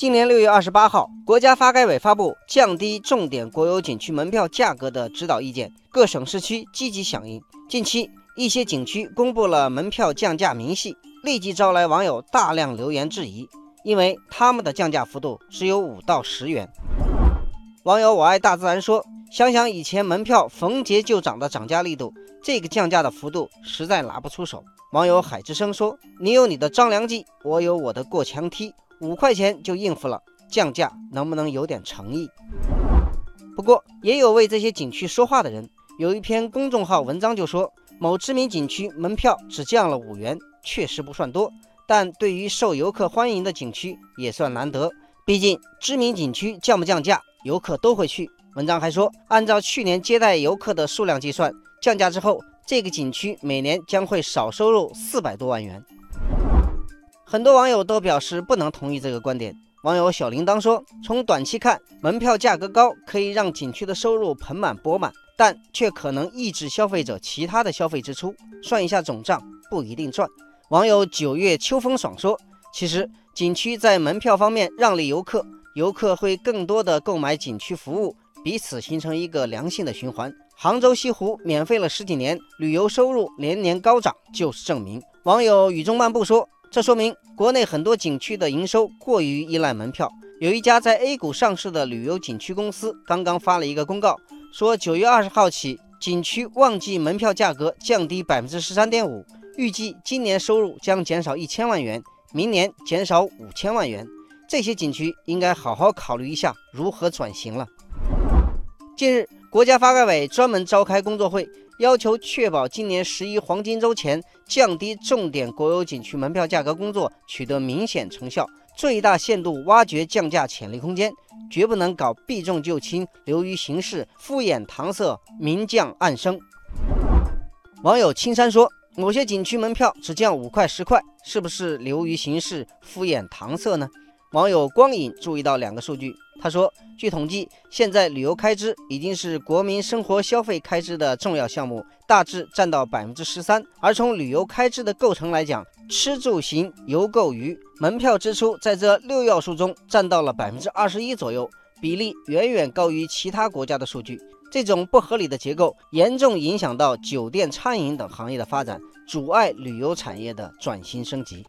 今年六月二十八号，国家发改委发布降低重点国有景区门票价格的指导意见，各省市区积极响应。近期，一些景区公布了门票降价明细，立即招来网友大量留言质疑，因为他们的降价幅度只有五到十元。网友我爱大自然说：“想想以前门票逢节就涨的涨价力度，这个降价的幅度实在拿不出手。”网友海之声说：“你有你的张良计，我有我的过墙梯。”五块钱就应付了，降价能不能有点诚意？不过也有为这些景区说话的人，有一篇公众号文章就说，某知名景区门票只降了五元，确实不算多，但对于受游客欢迎的景区也算难得。毕竟知名景区降不降价，游客都会去。文章还说，按照去年接待游客的数量计算，降价之后，这个景区每年将会少收入四百多万元。很多网友都表示不能同意这个观点。网友小铃铛说：“从短期看，门票价格高可以让景区的收入盆满钵满，但却可能抑制消费者其他的消费支出。算一下总账，不一定赚。”网友九月秋风爽说：“其实景区在门票方面让利游客，游客会更多的购买景区服务，彼此形成一个良性的循环。杭州西湖免费了十几年，旅游收入年年高涨，就是证明。”网友雨中漫步说。这说明国内很多景区的营收过于依赖门票。有一家在 A 股上市的旅游景区公司刚刚发了一个公告，说九月二十号起，景区旺季门票价格降低百分之十三点五，预计今年收入将减少一千万元，明年减少五千万元。这些景区应该好好考虑一下如何转型了。近日，国家发改委专门召开工作会。要求确保今年十一黄金周前降低重点国有景区门票价格工作取得明显成效，最大限度挖掘降价潜力空间，绝不能搞避重就轻、流于形式、敷衍搪塞、明降暗升。网友青山说：“某些景区门票只降五块、十块，是不是流于形式、敷衍搪塞呢？”网友光影注意到两个数据。他说：“据统计，现在旅游开支已经是国民生活消费开支的重要项目，大致占到百分之十三。而从旅游开支的构成来讲，吃住行游购娱门票支出在这六要素中占到了百分之二十一左右，比例远远高于其他国家的数据。这种不合理的结构严重影响到酒店、餐饮等行业的发展，阻碍旅游产业的转型升级。”